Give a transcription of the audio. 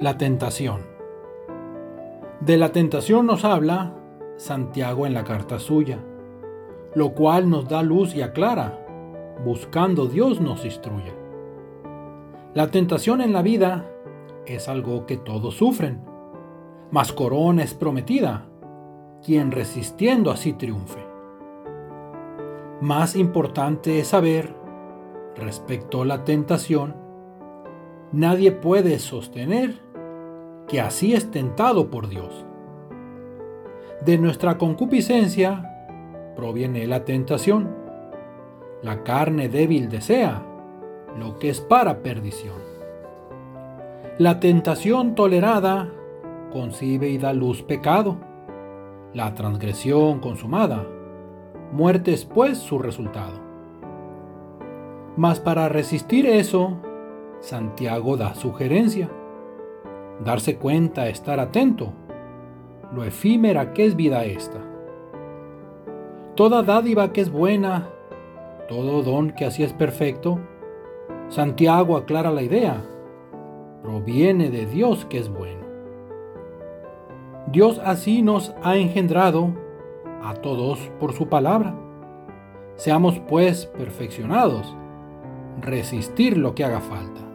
La tentación. De la tentación nos habla Santiago en la carta suya, lo cual nos da luz y aclara, buscando Dios nos instruye. La tentación en la vida es algo que todos sufren, mas corona es prometida, quien resistiendo así triunfe. Más importante es saber, respecto a la tentación, nadie puede sostener que así es tentado por Dios. De nuestra concupiscencia proviene la tentación. La carne débil desea lo que es para perdición. La tentación tolerada concibe y da luz pecado. La transgresión consumada, muerte es pues su resultado. Mas para resistir eso, Santiago da sugerencia. Darse cuenta, estar atento, lo efímera que es vida esta. Toda dádiva que es buena, todo don que así es perfecto, Santiago aclara la idea, proviene de Dios que es bueno. Dios así nos ha engendrado a todos por su palabra. Seamos pues perfeccionados, resistir lo que haga falta.